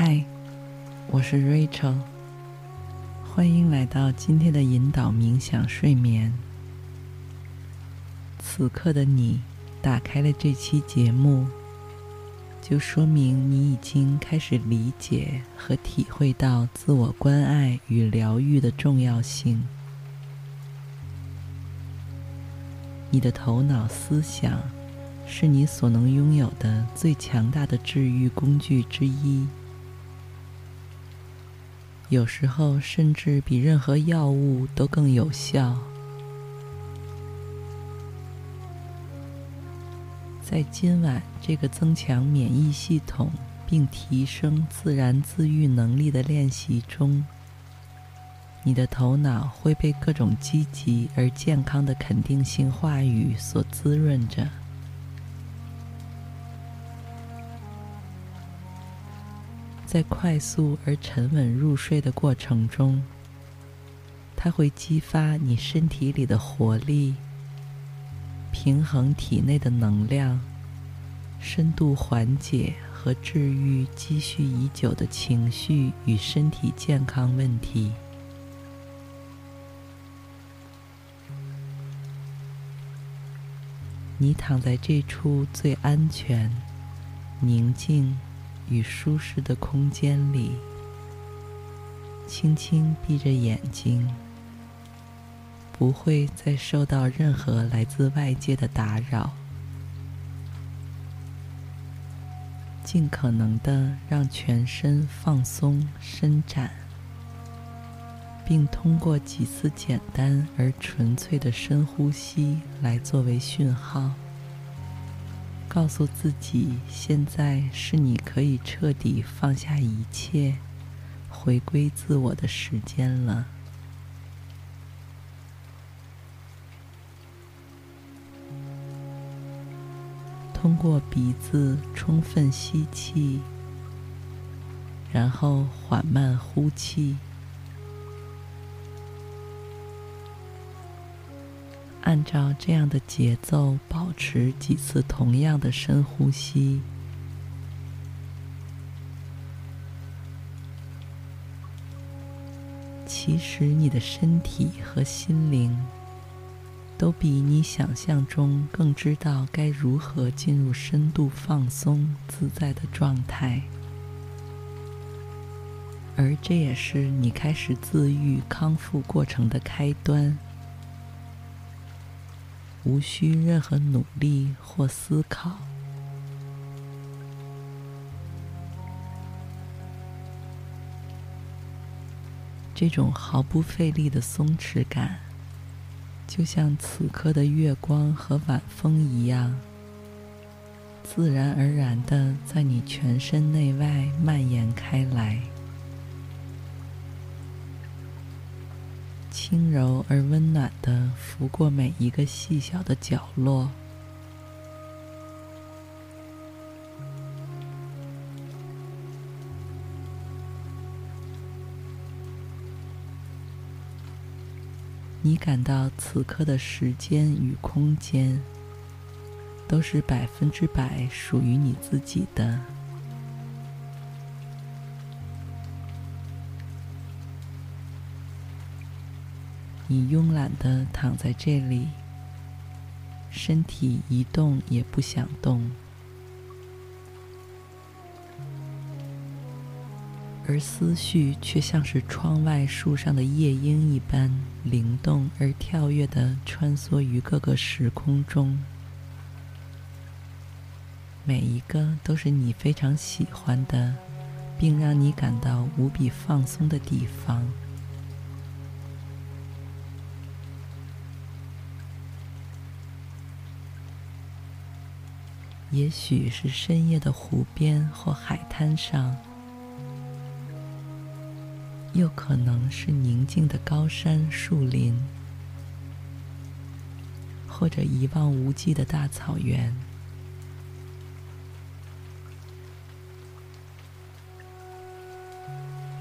嗨，我是 Rachel，欢迎来到今天的引导冥想睡眠。此刻的你打开了这期节目，就说明你已经开始理解和体会到自我关爱与疗愈的重要性。你的头脑思想是你所能拥有的最强大的治愈工具之一，有时候甚至比任何药物都更有效。在今晚这个增强免疫系统并提升自然自愈能力的练习中，你的头脑会被各种积极而健康的肯定性话语所滋润着。在快速而沉稳入睡的过程中，它会激发你身体里的活力，平衡体内的能量，深度缓解和治愈积蓄已久的情绪与身体健康问题。你躺在这处最安全、宁静与舒适的空间里，轻轻闭着眼睛，不会再受到任何来自外界的打扰，尽可能的让全身放松伸展。并通过几次简单而纯粹的深呼吸来作为讯号，告诉自己现在是你可以彻底放下一切，回归自我的时间了。通过鼻子充分吸气，然后缓慢呼气。按照这样的节奏，保持几次同样的深呼吸。其实，你的身体和心灵都比你想象中更知道该如何进入深度放松、自在的状态，而这也是你开始自愈、康复过程的开端。无需任何努力或思考，这种毫不费力的松弛感，就像此刻的月光和晚风一样，自然而然的在你全身内外蔓延开来。轻柔而温暖的拂过每一个细小的角落。你感到此刻的时间与空间都是百分之百属于你自己的。你慵懒的躺在这里，身体一动也不想动，而思绪却像是窗外树上的夜莺一般灵动而跳跃的穿梭于各个时空中，每一个都是你非常喜欢的，并让你感到无比放松的地方。也许是深夜的湖边或海滩上，又可能是宁静的高山树林，或者一望无际的大草原。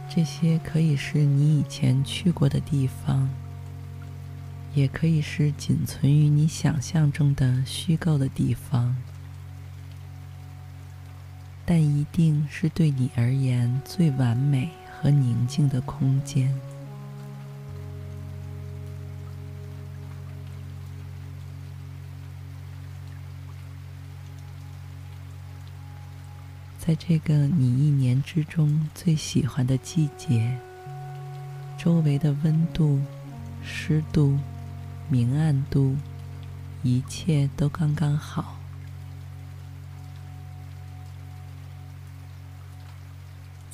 这些可以是你以前去过的地方，也可以是仅存于你想象中的虚构的地方。但一定是对你而言最完美和宁静的空间。在这个你一年之中最喜欢的季节，周围的温度、湿度、明暗度，一切都刚刚好。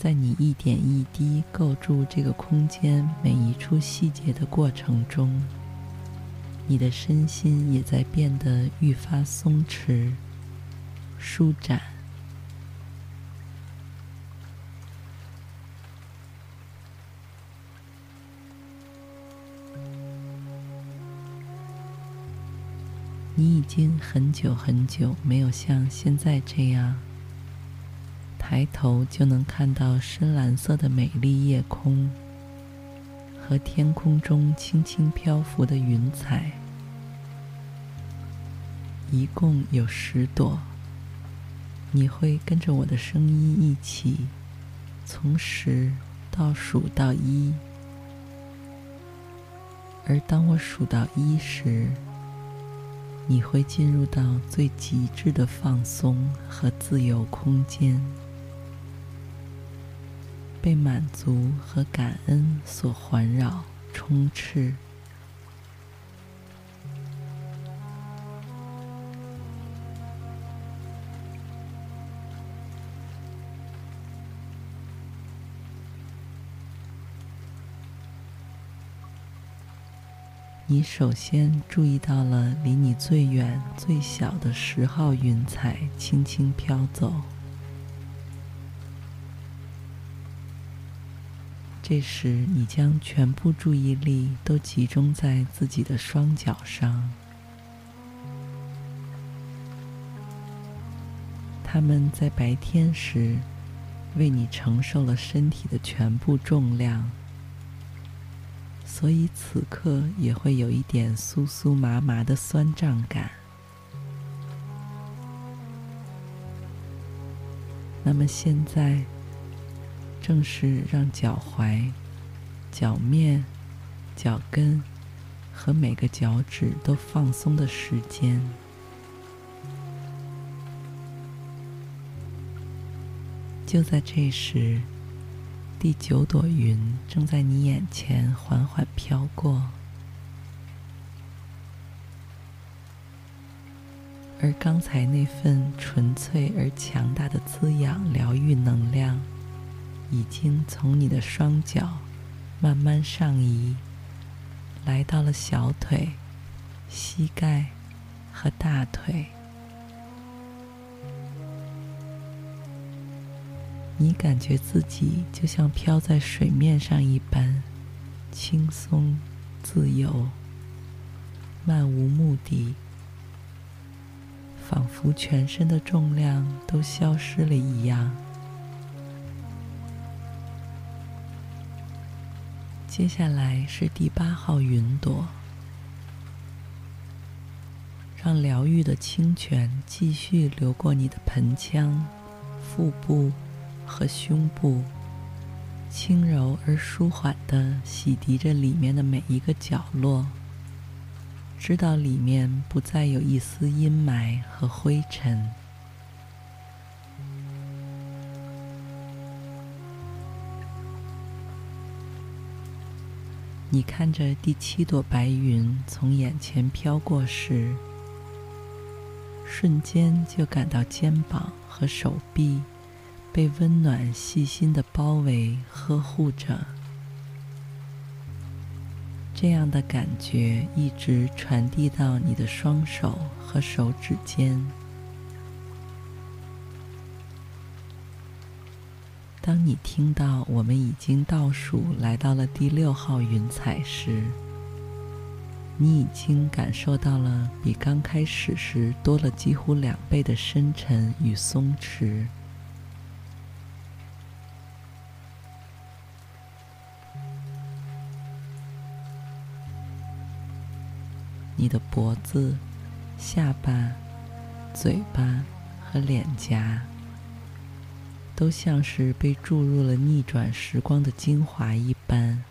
在你一点一滴构筑这个空间每一处细节的过程中，你的身心也在变得愈发松弛、舒展。你已经很久很久没有像现在这样，抬头就能看到深蓝色的美丽夜空和天空中轻轻漂浮的云彩，一共有十朵。你会跟着我的声音一起，从十倒数到一，而当我数到一时，你会进入到最极致的放松和自由空间，被满足和感恩所环绕、充斥。你首先注意到了离你最远、最小的十号云彩轻轻飘走。这时，你将全部注意力都集中在自己的双脚上，他们在白天时为你承受了身体的全部重量。所以此刻也会有一点酥酥麻麻的酸胀感。那么现在，正是让脚踝、脚面、脚跟和每个脚趾都放松的时间。就在这时。第九朵云正在你眼前缓缓飘过，而刚才那份纯粹而强大的滋养、疗愈能量，已经从你的双脚慢慢上移，来到了小腿、膝盖和大腿。你感觉自己就像飘在水面上一般，轻松、自由、漫无目的，仿佛全身的重量都消失了一样。接下来是第八号云朵，让疗愈的清泉继续流过你的盆腔、腹部。和胸部，轻柔而舒缓地洗涤着里面的每一个角落，直到里面不再有一丝阴霾和灰尘。你看着第七朵白云从眼前飘过时，瞬间就感到肩膀和手臂。被温暖、细心的包围、呵护着，这样的感觉一直传递到你的双手和手指间。当你听到我们已经倒数来到了第六号云彩时，你已经感受到了比刚开始时多了几乎两倍的深沉与松弛。你的脖子、下巴、嘴巴和脸颊都像是被注入了逆转时光的精华一般，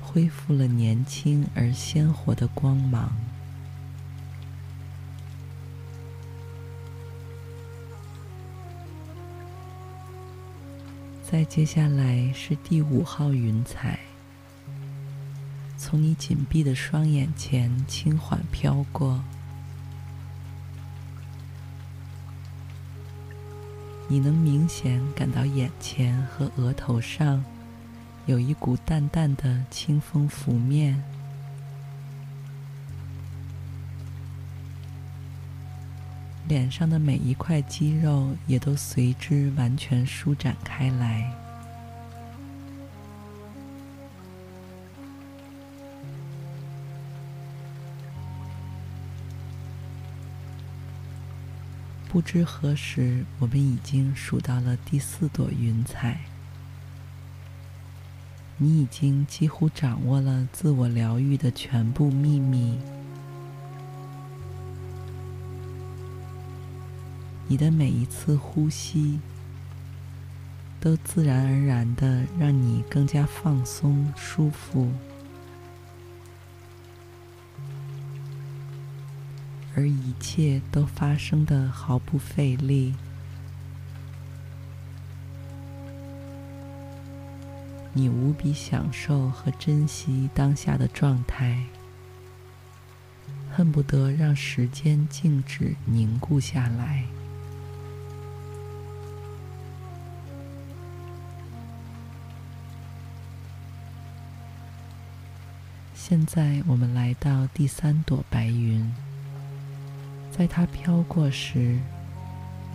恢复了年轻而鲜活的光芒。再接下来是第五号云彩，从你紧闭的双眼前轻缓飘过。你能明显感到眼前和额头上有一股淡淡的清风拂面，脸上的每一块肌肉也都随之完全舒展开来。不知何时，我们已经数到了第四朵云彩。你已经几乎掌握了自我疗愈的全部秘密。你的每一次呼吸，都自然而然地让你更加放松、舒服。而一切都发生的毫不费力，你无比享受和珍惜当下的状态，恨不得让时间静止凝固下来。现在我们来到第三朵白云。在它飘过时，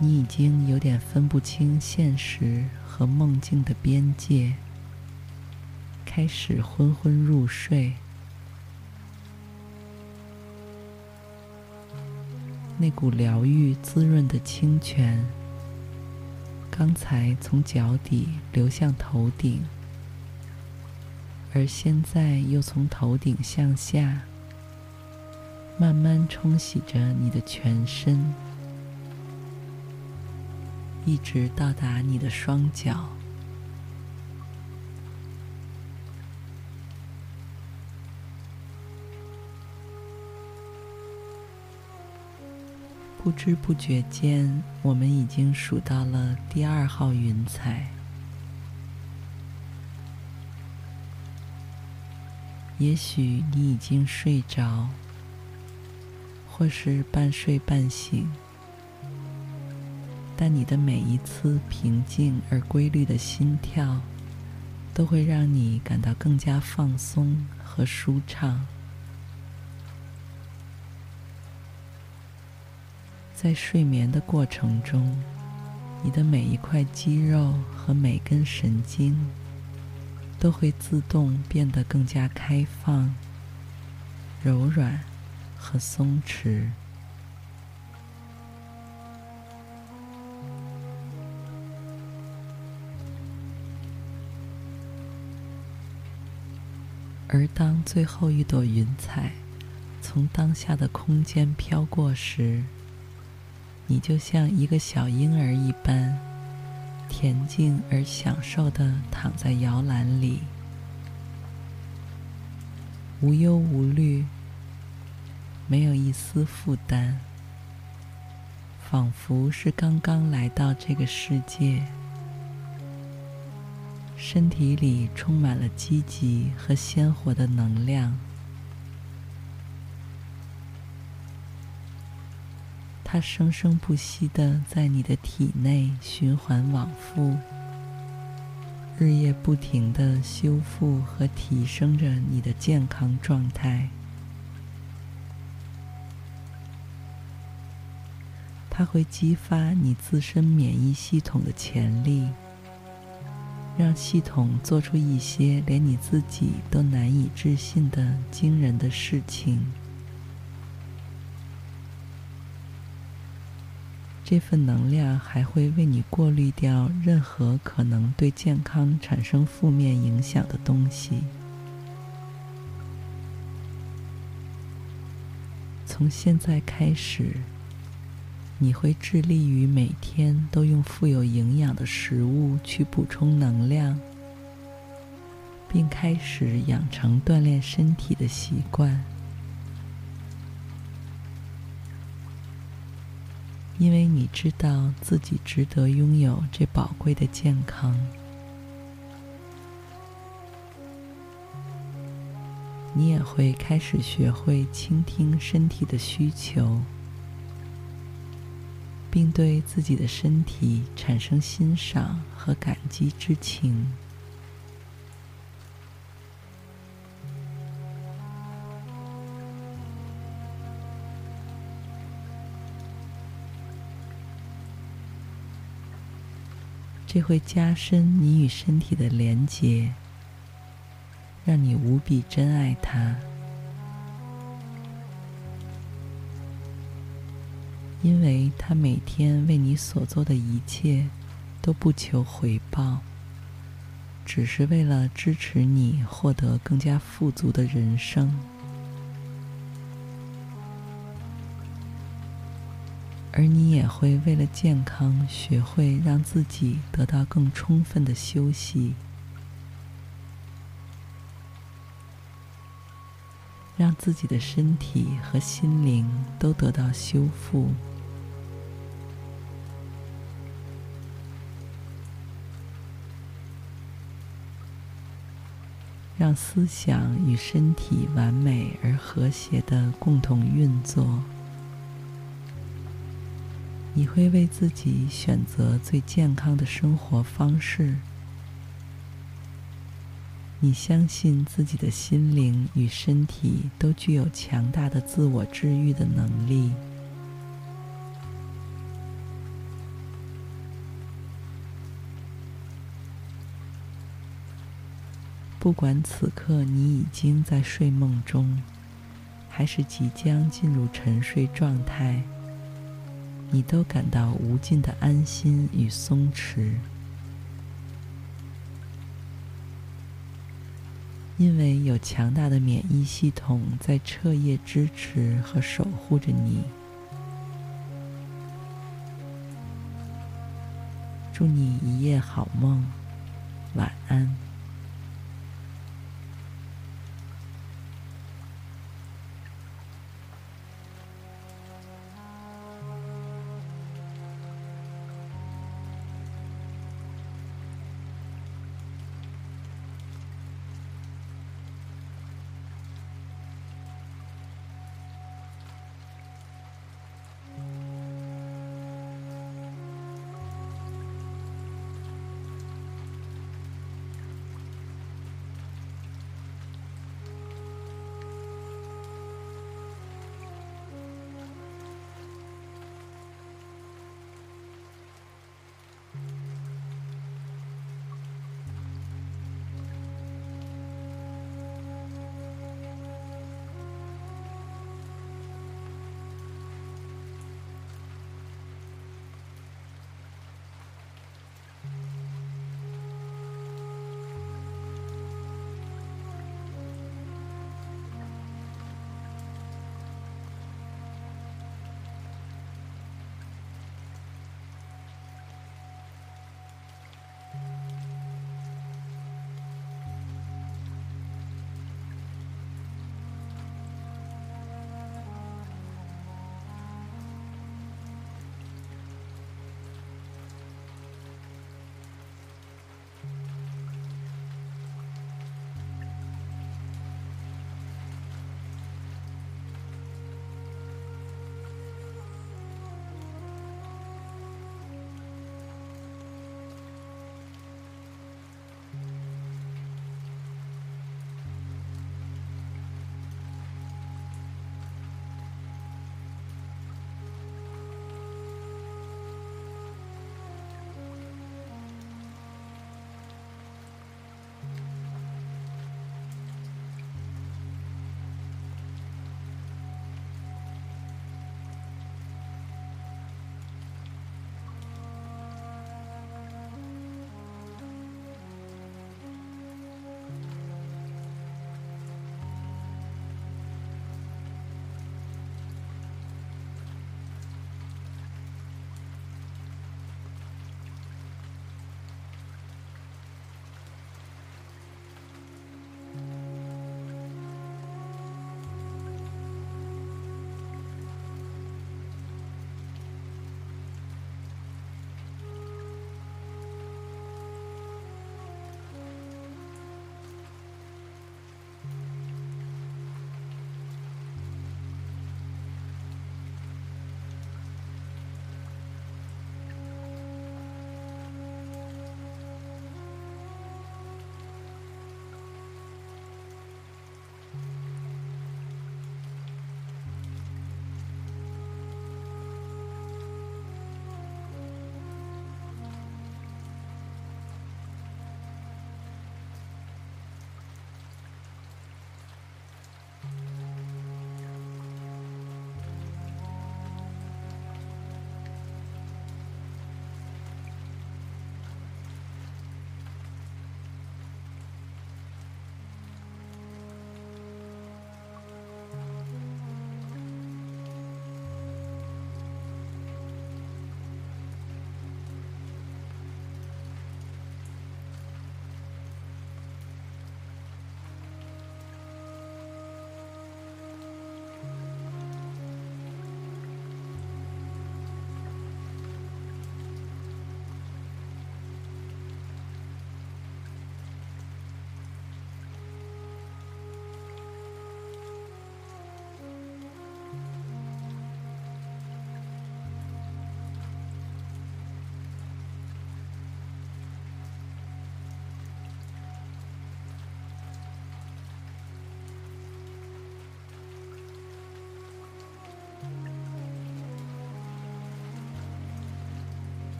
你已经有点分不清现实和梦境的边界，开始昏昏入睡。那股疗愈滋润的清泉，刚才从脚底流向头顶，而现在又从头顶向下。慢慢冲洗着你的全身，一直到达你的双脚。不知不觉间，我们已经数到了第二号云彩。也许你已经睡着。或是半睡半醒，但你的每一次平静而规律的心跳，都会让你感到更加放松和舒畅。在睡眠的过程中，你的每一块肌肉和每根神经，都会自动变得更加开放、柔软。和松弛，而当最后一朵云彩从当下的空间飘过时，你就像一个小婴儿一般，恬静而享受地躺在摇篮里，无忧无虑。没有一丝负担，仿佛是刚刚来到这个世界，身体里充满了积极和鲜活的能量，它生生不息的在你的体内循环往复，日夜不停的修复和提升着你的健康状态。它会激发你自身免疫系统的潜力，让系统做出一些连你自己都难以置信的惊人的事情。这份能量还会为你过滤掉任何可能对健康产生负面影响的东西。从现在开始。你会致力于每天都用富有营养的食物去补充能量，并开始养成锻炼身体的习惯，因为你知道自己值得拥有这宝贵的健康。你也会开始学会倾听身体的需求。并对自己的身体产生欣赏和感激之情。这会加深你与身体的连结，让你无比珍爱它。因为他每天为你所做的一切都不求回报，只是为了支持你获得更加富足的人生，而你也会为了健康学会让自己得到更充分的休息，让自己的身体和心灵都得到修复。让思想与身体完美而和谐的共同运作，你会为自己选择最健康的生活方式。你相信自己的心灵与身体都具有强大的自我治愈的能力。不管此刻你已经在睡梦中，还是即将进入沉睡状态，你都感到无尽的安心与松弛，因为有强大的免疫系统在彻夜支持和守护着你。祝你一夜好梦，晚安。